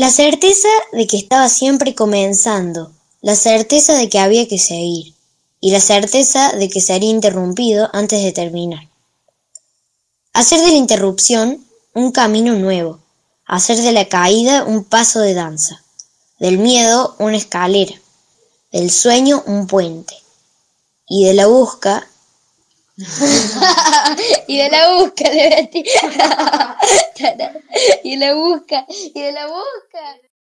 La certeza de que estaba siempre comenzando, la certeza de que había que seguir y la certeza de que sería interrumpido antes de terminar. Hacer de la interrupción un camino nuevo, hacer de la caída un paso de danza, del miedo una escalera, del sueño un puente y de la busca y de la busca de Betty. y la busca, y la busca.